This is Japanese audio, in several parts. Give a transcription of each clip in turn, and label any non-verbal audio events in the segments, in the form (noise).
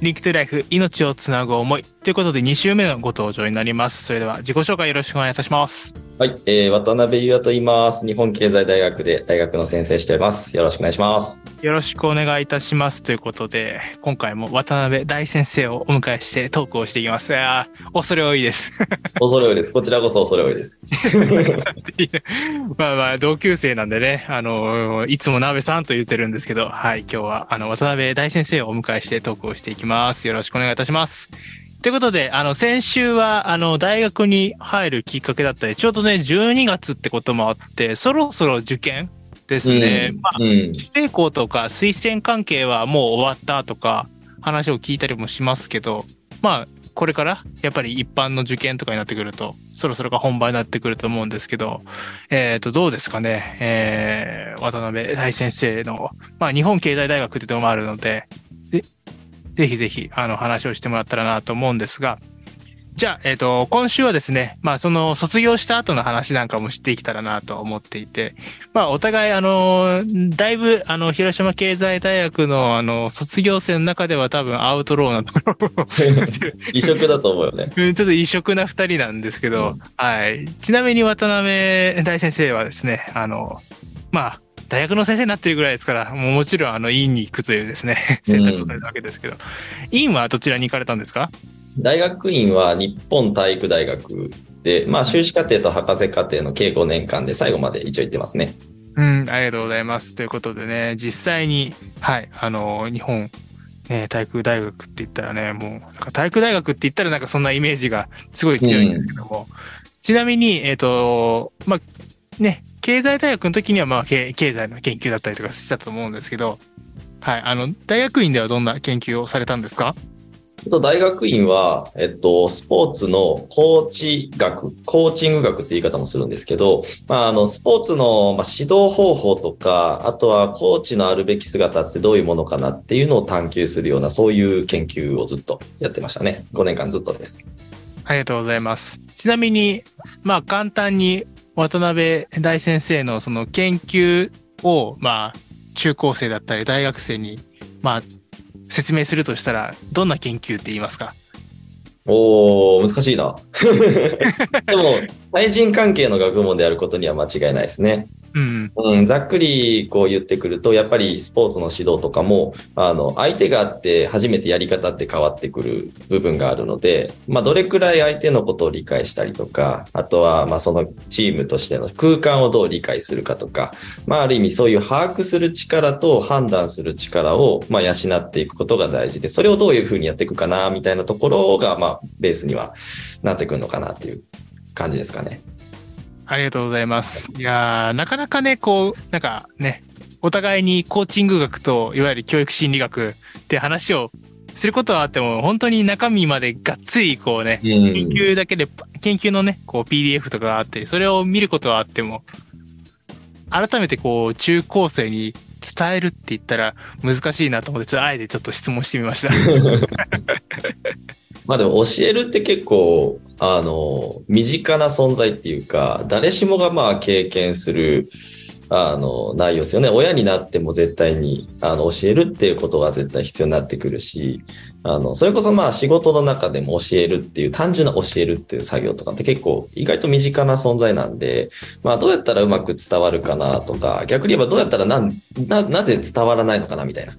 リンクトゥライフ、命をつなぐ思い。ということで、2週目のご登場になります。それでは、自己紹介よろしくお願いいたします。はい、えー、渡辺優也と言います。日本経済大学で大学の先生しております。よろしくお願いします。よろしくお願いいたします。ということで、今回も渡辺大先生をお迎えしてトークをしていきます。あー恐れ多いです。(laughs) 恐れ多いです。こちらこそ恐れ多いです。(laughs) まあまあ、同級生なんでね、あの、いつも鍋さんと言ってるんですけど、はい、今日は、あの、渡辺大先生をお迎えしてトークをしていきます。よろしくお願いいたします。ということで、あの、先週は、あの、大学に入るきっかけだったり、ちょうどね、12月ってこともあって、そろそろ受験ですね。まあ、う定校とか推薦関係はもう終わったとか、話を聞いたりもしますけど、まあ、これから、やっぱり一般の受験とかになってくると、そろそろが本番になってくると思うんですけど、えっ、と、どうですかね、えー、渡辺大先生の、まあ、日本経済大学ってところもあるので、でぜひぜひ、あの、話をしてもらったらなと思うんですが、じゃあ、えっ、と、今週はですね、まあ、その、卒業した後の話なんかもしていけたらなと思っていて、まあ、お互い、あの、だいぶ、あの、広島経済大学の、あの、卒業生の中では多分アウトローなところを。(laughs) 異色だと思うよね。(laughs) うんちょっと異色な二人なんですけど、はい。ちなみに渡辺大先生はですね、あの、まあ、大学の先生になってるぐらいですから、もうもちろん、あの、院に行くというですね、(laughs) 選択をされたわけですけど、院はどちらに行かれたんですか？大学院は日本体育大学で、まあ、修士課程と博士課程の計5年間で最後まで一応行ってますね。うん、ありがとうございます。ということでね、実際に、はい、あの、日本、ね、体育大学って言ったらね、もう、なんか体育大学って言ったらなんかそんなイメージがすごい強いんですけども、ちなみに、えっ、と、まあ、ね、経済大学の時にはまあ、経経済の研究だったりとかしたと思うんですけど、はい、あの、大学院ではどんな研究をされたんですか？大学院は、えっと、スポーツのコーチ学、コーチング学って言い方もするんですけど、まあ、あの、スポーツの、まあ、指導方法とか、あとはコーチのあるべき姿ってどういうものかなっていうのを探求するような、そういう研究をずっとやってましたね。5年間ずっとです。ありがとうございます。ちなみに、まあ簡単に渡辺大先生のその研究を、まあ中高生だったり大学生に、まあ説明するとしたら、どんな研究って言いますか？おー、難しいな。(laughs) でも、対人関係の学問であることには間違いないですね。うん。うん、ざっくりこう言ってくると、やっぱりスポーツの指導とかも、あの、相手があって初めてやり方って変わってくる部分があるので、まあ、どれくらい相手のことを理解したりとか、あとは、まあ、そのチームとしての空間をどう理解するかとか、まあ、ある意味そういう把握する力と判断する力を、まあ、養っていくことが大事で、それをどういうふうにやっていくかな、みたいなところが、まあ、ベースにはなってくるのかなっていう感じですかね。ありがとうございます。いやーなかなかね、こう、なんかね、お互いにコーチング学と、いわゆる教育心理学って話をすることはあっても、本当に中身までがっつりこうね、研究だけで、研究のね、こう PDF とかがあって、それを見ることはあっても、改めてこう中高生に伝えるって言ったら難しいなと思って、ちょっとあえてちょっと質問してみました。(laughs) まあでも教えるって結構、あの、身近な存在っていうか、誰しもがまあ経験する、あの、内容ですよね。親になっても絶対に、あの、教えるっていうことが絶対必要になってくるし、あの、それこそまあ仕事の中でも教えるっていう、単純な教えるっていう作業とかって結構意外と身近な存在なんで、まあどうやったらうまく伝わるかなとか、逆に言えばどうやったらな、な、なぜ伝わらないのかなみたいな。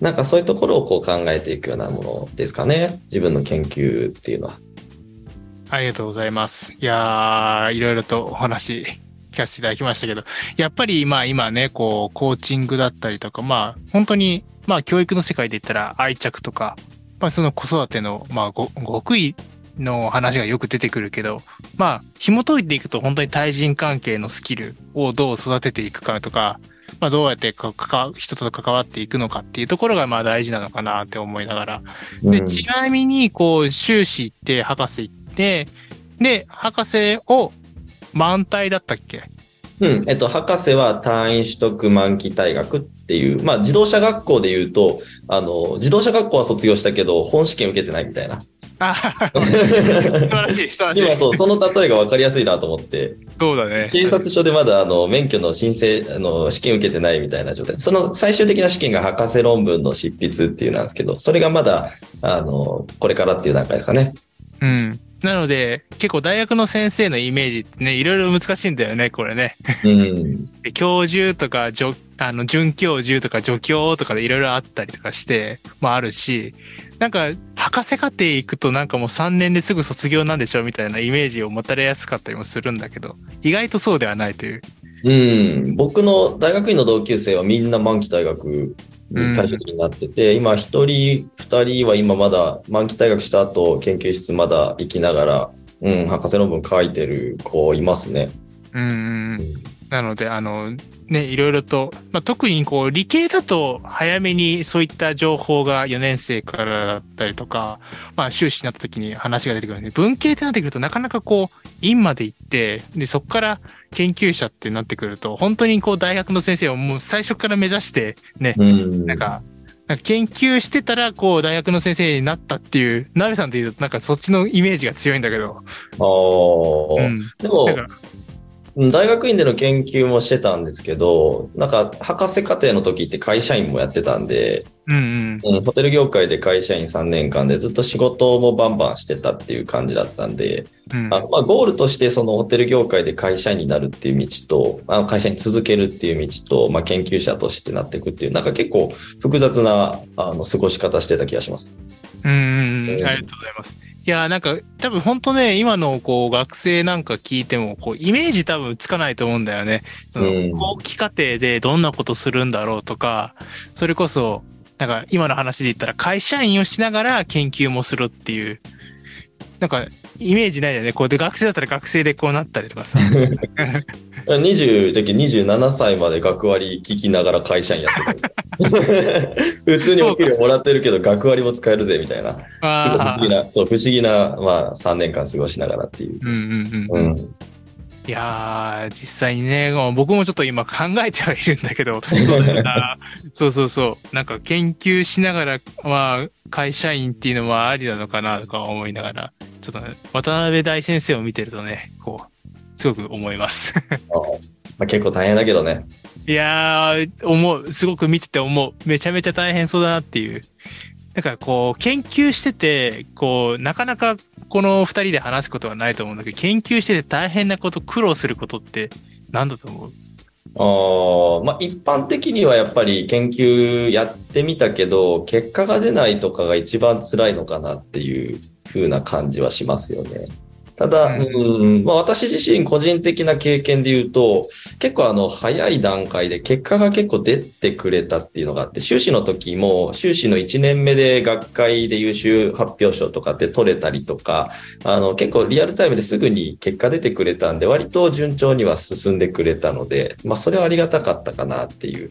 なんかそういうところをこう考えていくようなものですかね。自分の研究っていうのは。ありがとうございます。いやー、いろいろとお話聞かせていただきましたけど、やっぱりまあ今ね、こう、コーチングだったりとか、まあ本当に、まあ教育の世界で言ったら愛着とか、まあその子育ての、まあご極意の話がよく出てくるけど、まあ紐解いていくと本当に対人関係のスキルをどう育てていくかとか、まあどうやってかか人と関わっていくのかっていうところがまあ大事なのかなって思いながら、で、うん。ちなみに、こう、修士行って、博士行って、で、博士を満体だったっけ？うん。えっと、博士は単位取得満期退学っていう、まあ、自動車学校で言うと、あの、自動車学校は卒業したけど、本試験受けてないみたいな。あ (laughs) 素晴らしい、素晴らしい。今そう、その例えが分かりやすいなと思って、そうだね。警察署でまだあの免許の申請、あの試験受けてないみたいな状態。その最終的な試験が博士論文の執筆っていうなんですけど、それがまだ、あの、これからっていう段階ですかね。うん。なので、結構大学の先生のイメージってね、いろいろ難しいんだよね、これね。うん。で教授とか、助あの、准教授とか助教とかでいろいろあったりとかして、まああるし、なんか、博士課程行くとなんかもう3年ですぐ卒業なんでしょみたいなイメージを持たれやすかったりもするんだけど、意外とそうではないという。うん。僕の大学院の同級生はみんな満期大学に最終的になってて、今一人、二人は今まだ満期大学した後、研究室まだ行きながら、うん、博士論文書いてる子いますね。うんうん。なので、あの、ね、いろいろと、まあ、特にこう、理系だと早めにそういった情報が4年生からだったりとか、まあ、修士になった時に話が出てくるんで、文系ってなってくるとなかなかこう、院まで行って、で、そこから研究者ってなってくると、本当にこう、大学の先生をもう最初から目指して、ね、うん。なんか、なんか研究してたら、こう、大学の先生になったっていう、ナベさんで言うと、なんかそっちのイメージが強いんだけど、あーうん。でも大学院での研究もしてたんですけど、なんか博士課程の時って会社員もやってたんで、うんうん。うん、ホテル業界で会社員3年間でずっと仕事もバンバンしてたっていう感じだったんで、うんあのまあ、ゴールとしてそのホテル業界で会社員になるっていう道と、あの会社に続けるっていう道と、まあ、研究者としてなっていくっていう、なんか結構複雑なあの過ごし方してた気がします。うんうんうん、うんありがとうございます。いや、なんか、多分本当ね、今のこう学生なんか聞いても、こう、イメージ多分つかないと思うんだよね。そのうん、後期課程でどんなことするんだろうとか、それこそ、なんか今の話で言ったら会社員をしながら研究もするっていう、なんか、イメージないよね。こうで学生だったら学生でこうなったりとかさ。20、じゃあ27歳まで学割聞きながら会社員やってた。(laughs) 普通にお給料もらってるけど学割も使えるぜみたいな。すごい不あ思議な、そう、不思議な、まあ、3年間過ごしながらっていう。ーうんうんうん。うん。いやー、実際にね、僕もちょっと今考えてはいるんだけど、(laughs) そうそうそう。なんか研究しながら、まあ、会社員っていうのはありなのかなとか思いながら、ちょっとね、渡辺大先生を見てるとね、こう、すごく思います。まあ、結構大変だけどね。いやー、思う。すごく見てて思う。めちゃめちゃ大変そうだなっていう。だからこう、研究してて、こう、なかなかこの二人で話すことはないと思うんだけど、研究してて大変なこと、苦労することって何だと思う？あまあ、一般的にはやっぱり研究やってみたけど、結果が出ないとかが一番辛いのかなっていう風な感じはしますよね。ただ、ううん、まあ、私自身個人的な経験で言うと、結構あの、早い段階で結果が結構出てくれたっていうのがあって、修士の時も、修士の1年目で学会で優秀発表賞とかって取れたりとか、あの、結構リアルタイムですぐに結果出てくれたんで、割と順調には進んでくれたので、まあ、それはありがたかったかなっていう。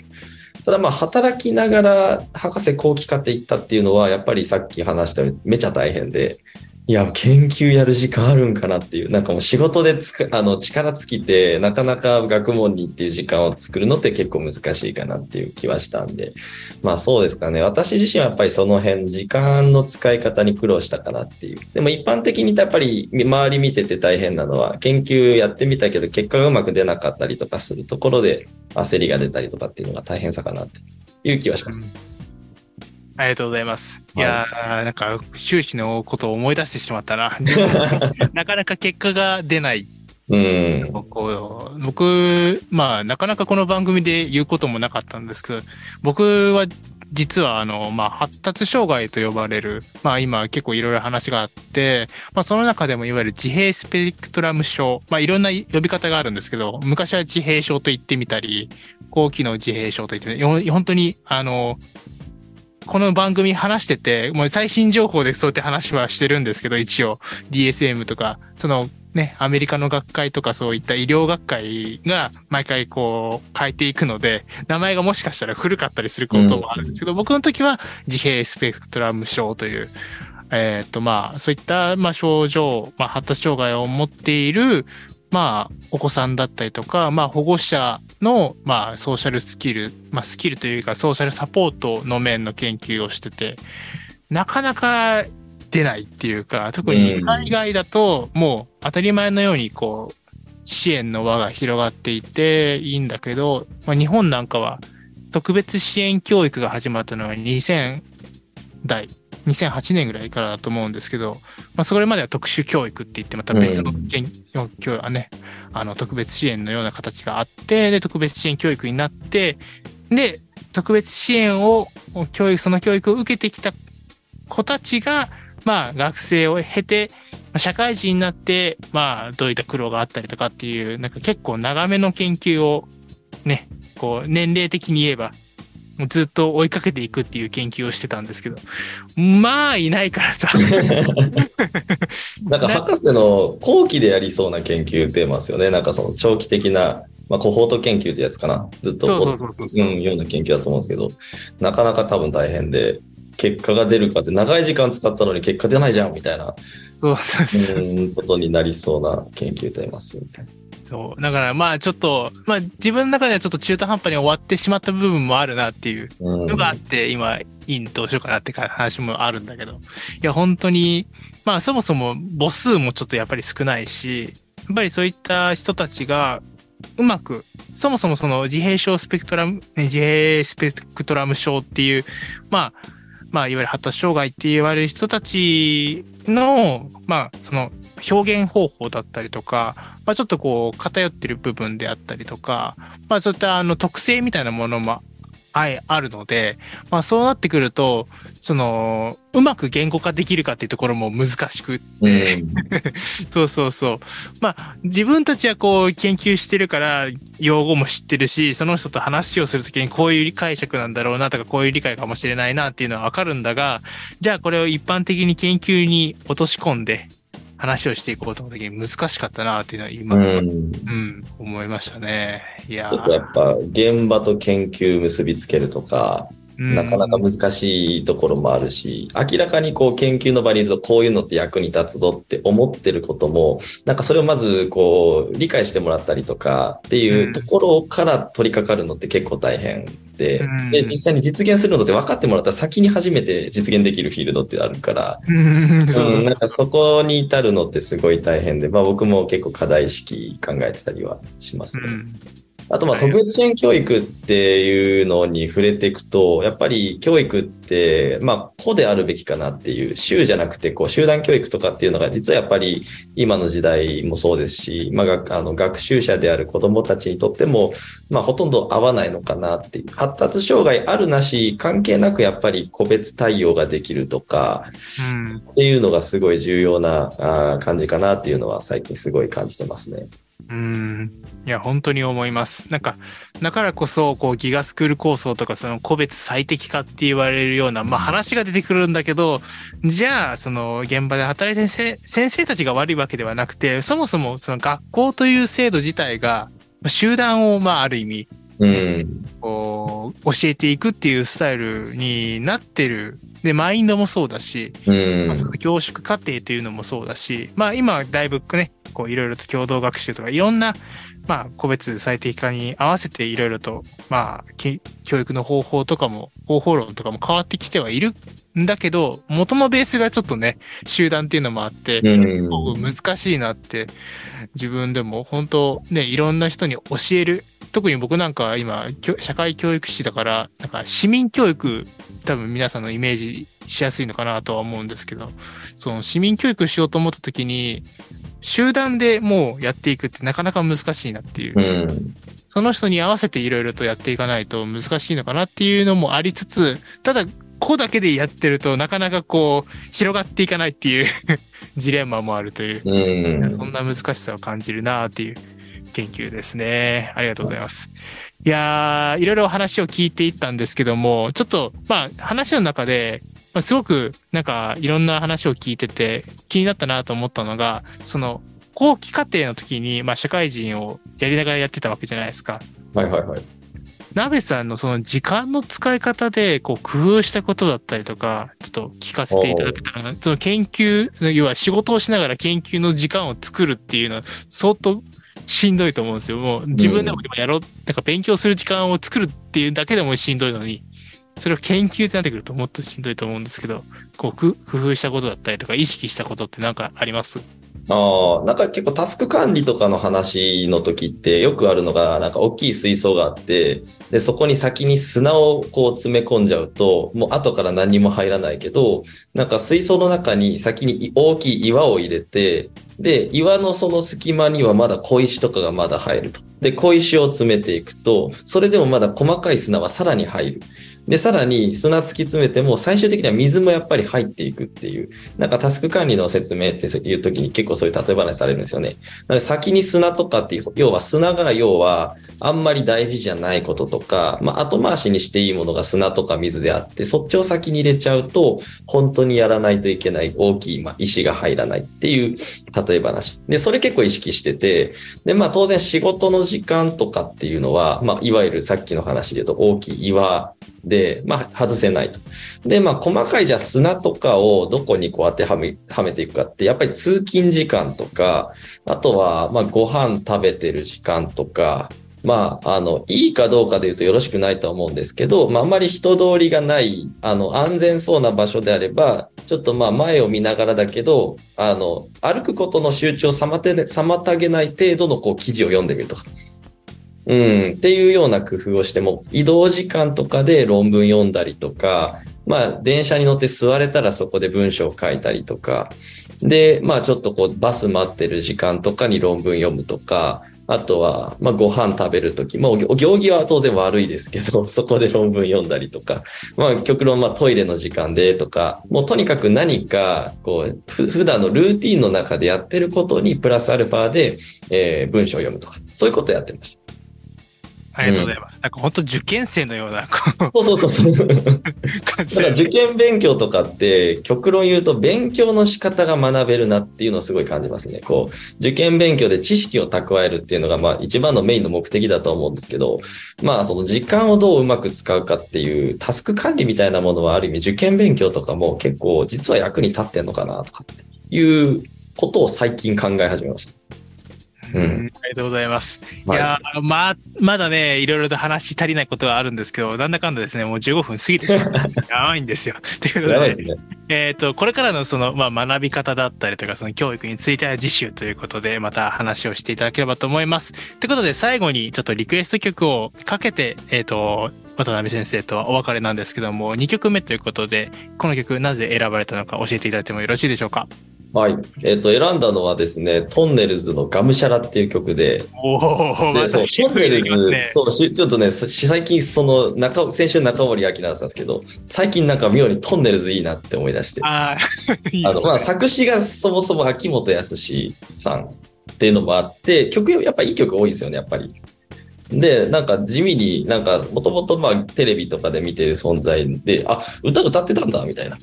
ただまあ、働きながら博士後期課程行ったっていうのは、やっぱりさっき話したようにめちゃ大変で、いや、研究やる時間あるんかなっていう、なんかもう仕事でつかあの力尽きて、なかなか学問にっていう時間を作るのって結構難しいかなっていう気はしたんで、まあそうですかね。私自身はやっぱりその辺、時間の使い方に苦労したかなっていう。でも一般的にやっぱり周り見てて大変なのは、研究やってみたけど結果がうまく出なかったりとかするところで焦りが出たりとかっていうのが大変さかなっていう気はします。ありがとうございます。いはいやー、なんか、修士のことを思い出してしまったな。(laughs) なかなか結果が出ない。うん。こう僕、まあ、なかなかこの番組で言うこともなかったんですけど、僕は実は、あの、まあ、発達障害と呼ばれる、まあ、今結構いろいろ話があって、まあ、その中でもいわゆる自閉スペクトラム症、まあ、いろんな呼び方があるんですけど、昔は自閉症と言ってみたり、高機能自閉症と言って、よ本当に、あの、この番組話してて、もう最新情報でそうやって話はしてるんですけど、一応。DSM とか、そのね、アメリカの学会とかそういった医療学会が毎回こう変えていくので、名前がもしかしたら古かったりすることもあるんですけど、僕の時は自閉スペクトラム症という、えーっとまあ、そういったまあ症状、まあ発達障害を持っている、まあ、お子さんだったりとか、まあ、保護者の、まあ、ソーシャルスキル、まあ、スキルというか、ソーシャルサポートの面の研究をしてて、なかなか出ないっていうか、特に海外だと、もう当たり前のように、こう、支援の輪が広がっていていいんだけど、まあ、日本なんかは、特別支援教育が始まったのは2000代2008年ぐらいからだと思うんですけど、まあ、それまでは特殊教育って言ってまた別の研究、教育ね、あの、特別支援のような形があって、で、特別支援教育になって、で、特別支援を、教育、その教育を受けてきた子たちが、まあ、学生を経て、社会人になって、まあ、どういった苦労があったりとかっていう、なんか結構長めの研究を、ね、こう、年齢的に言えば、ずっと追いかけていくっていう研究をしてたんですけど、まあ、いないからさ。(laughs) なんか博士の後期でやりそうな研究テーマですよね。なんかその長期的な、まあ、コホート研究ってやつかな。ずっとそうん、ような研究だと思うんですけど、なかなか多分大変で、結果が出るかって長い時間使ったのに結果出ないじゃんみたいな、そうそうそう。うん、ことになりそうな研究テーマですよね。そうだからまあちょっと、まあ自分の中ではちょっと中途半端に終わってしまった部分もあるなっていううんのがあって、今、インどうしようかなって話もあるんだけど。いや、本当に、まあそもそも母数もちょっとやっぱり少ないし、やっぱりそういった人たちがうまく、そもそもその自閉症スペクトラム、ね自閉スペクトラム症っていう、まあ、まあ、いわゆる発達障害って言われる人たちの、まあ、その表現方法だったりとか、まあ、ちょっとこう偏ってる部分であったりとか、まあ、そういったあの特性みたいなものもはい、あるので、まあそうなってくると、その、うまく言語化できるかっていうところも難しくって、うん (laughs) そうそうそう。まあ、自分たちはこう研究してるから、用語も知ってるし、その人と話をするときにこういう解釈なんだろうなとか、こういう理解かもしれないなっていうのはわかるんだが、じゃあこれを一般的に研究に落とし込んで、話をしていこうと思った時に難しかったなっていうのは今、ううん、ん思いましたね。いややっぱ現場と研究結びつけるとか、なかなか難しいところもあるし、明らかにこう研究の場にいるとこういうのって役に立つぞって思ってることも、なんかそれをまずこう理解してもらったりとかっていうところから取り掛かるのって結構大変で、うん。で、実際に実現するのって分かってもらったら先に初めて実現できるフィールドってあるから、うん、なんかそこに至るのってすごい大変で、まあ僕も結構課題意識考えてたりはしますね。うんあとまあはい特別支援教育っていうのに触れていくと、やっぱり教育って、まあ個であるべきかなっていう、州じゃなくてこう集団教育とかっていうのが実はやっぱり今の時代もそうですし、まあがあの学習者である子供たちにとっても、まあほとんど合わないのかなっていう。発達障害あるなし関係なくやっぱり個別対応ができるとか、うんっていうのがすごい重要な感じかなっていうのは最近すごい感じてますね。うん。いや、本当に思います。なんか、だからこそ、こう、ギガスクール構想とか、その個別最適化って言われるような、まあ話が出てくるんだけど、じゃあ、その現場で働いてる先生先生たちが悪いわけではなくて、そもそもその学校という制度自体が、集団を、まあある意味、うん。こう、教えていくっていうスタイルになってる。で、マインドもそうだし、うんまあ、その教職課程というのもそうだし、まあ今だいぶね、こういろいろと共同学習とかいろんな、まあ個別最適化に合わせていろいろと、まあき教育の方法とかも、方法論とかも変わってきてはいるんだけど、元のベースがちょっとね、集団っていうのもあって、うん。難しいなって自分でも本当ねいろんな人に教える特に僕なんか今社会教育士だからなんか市民教育多分皆さんのイメージしやすいのかなとは思うんですけどその市民教育しようと思った時に集団でもうやっていくってなかなか難しいなっていう、うん。その人に合わせていろいろとやっていかないと難しいのかなっていうのもありつつ、ただ、個だけでやってるとなかなかこう、広がっていかないっていう (laughs) ジレンマもあるという、うん。そんな難しさを感じるなっていう研究ですね。ありがとうございます。いやー、いろいろ話を聞いていったんですけども、ちょっと、まあ、話の中で、まあ、すごく、なんか、いろんな話を聞いてて、気になったなと思ったのが、その、後期課程の時に、まあ、社会人をやりながらやってたわけじゃないですか。はいはいはい。ナベさんのその時間の使い方で、こう、工夫したことだったりとか、ちょっと聞かせていただけたらな、その研究、要は仕事をしながら研究の時間を作るっていうのは、相当しんどいと思うんですよ。もう自分でも今やろう、なんか勉強する時間を作るっていうだけでもしんどいのに、それを研究ってなってくるともっとしんどいと思うんですけど、こう、く工夫したことだったりとか、意識したことってなんかあります？ああ、なんか結構タスク管理とかの話の時ってよくあるのが、なんか大きい水槽があって、で、そこに先に砂をこう詰め込んじゃうと、もう後から何にも入らないけど、なんか水槽の中に先に大きい岩を入れて、で、岩のその隙間にはまだ小石とかがまだ入ると。で、小石を詰めていくと、それでもまだ細かい砂はさらに入る。で、さらに砂突き詰めても最終的には水もやっぱり入っていくっていう、なんかタスク管理の説明っていう時に結構そういう例え話されるんですよね。なので先に砂とかっていう、要は砂が要はあんまり大事じゃないこととか、まあ後回しにしていいものが砂とか水であって、そっちを先に入れちゃうと、本当にやらないといけない大きい、まあ、石が入らないっていう例え話。で、それ結構意識してて、で、まあ当然仕事の時間とかっていうのは、まあいわゆるさっきの話で言うと大きい岩で、まあ外せないと。で、まあ細かいじゃ砂とかをどこにこう当てはめ、はめていくかって、やっぱり通勤時間とか、あとはまあご飯食べてる時間とか、まあ、あの、いいかどうかで言うとよろしくないとは思うんですけど、まあ、あまり人通りがない、あの、安全そうな場所であれば、ちょっとまあ、前を見ながらだけど、あの、歩くことの集中を妨げない程度のこう、記事を読んでみるとか。うん、っていうような工夫をしても、移動時間とかで論文読んだりとか、まあ、電車に乗って座れたらそこで文章を書いたりとか、で、まあ、ちょっとこう、バス待ってる時間とかに論文読むとか、あとは、まあ、ご飯食べるとき、まあ、お行儀は当然悪いですけど、(laughs) そこで論文読んだりとか、まあ、極論、まあ、トイレの時間でとか、もうとにかく何か、こう、ふ普段のルーティンの中でやってることに、プラスアルファで、えー、文章を読むとか、そういうことやってました。ありがとうございます。なんか本当受験生のような、こそうそうそうそう。だから受験勉強とかって、極論言うと勉強の仕方が学べるなっていうのをすごい感じますね。こう、受験勉強で知識を蓄えるっていうのが、まあ一番のメインの目的だと思うんですけど、まあその時間をどううまく使うかっていうタスク管理みたいなものはある意味受験勉強とかも結構実は役に立ってんのかなとかっていうことを最近考え始めました。うんうんありがとうございます。いはいやーまあ、まだね、いろいろと話し足りないことはあるんですけど、なんだかんだですね、もう15分過ぎてしまって、(laughs) やばいんですよ。(laughs) ということでね。えっ、と、これからのその、まあ、学び方だったりとか、その教育については次週ということで、また話をしていただければと思います。ということで、最後にちょっとリクエスト曲をかけて、えっ、と、渡辺先生とはお別れなんですけども、2曲目ということで、この曲なぜ選ばれたのか教えていただいてもよろしいでしょうか？はい。えっ、と、選んだのはですね、トンネルズのガムシャラっていう曲で、おお、までそうたシンプルできますね。そうしちょっとね、し最近、その中、先週中森明菜だったんですけど、最近なんか妙にトンネルズいいなって思い出して。ああ、(laughs) いいあの、まあ、作詞がそもそも秋元康さんっていうのもあって、曲、やっぱいい曲多いですよね、やっぱり。で、なんか地味になんか、もともとまあ、テレビとかで見てる存在で、あ、歌歌ってたんだ、みたいな。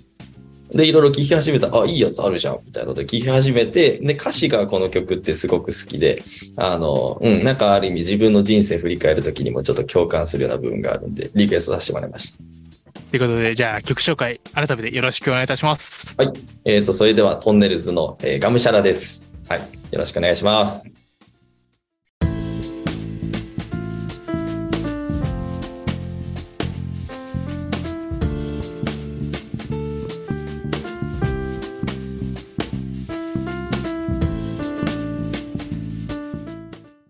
で、いろいろ聴き始めた、あ、いいやつあるじゃん、みたいなので聴き始めて、で、歌詞がこの曲ってすごく好きで、あの、うん、なんかある意味自分の人生振り返るときにもちょっと共感するような部分があるんで、リクエストさせてもらいました。ということで、じゃあ曲紹介、改めてよろしくお願いいたします。えっ、と、それではトンネルズの、えーガムシャラです。はい。よろしくお願いします。